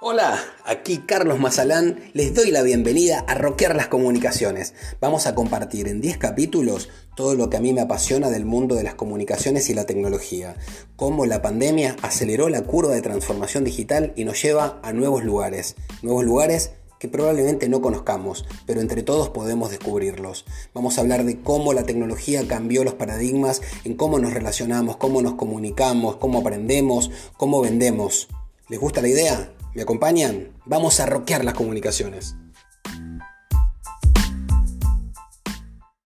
Hola, aquí Carlos Mazalán, les doy la bienvenida a Roquear las Comunicaciones. Vamos a compartir en 10 capítulos todo lo que a mí me apasiona del mundo de las comunicaciones y la tecnología, cómo la pandemia aceleró la curva de transformación digital y nos lleva a nuevos lugares, nuevos lugares que probablemente no conozcamos, pero entre todos podemos descubrirlos. Vamos a hablar de cómo la tecnología cambió los paradigmas en cómo nos relacionamos, cómo nos comunicamos, cómo aprendemos, cómo vendemos. ¿Les gusta la idea? ¿Me acompañan? Vamos a roquear las comunicaciones.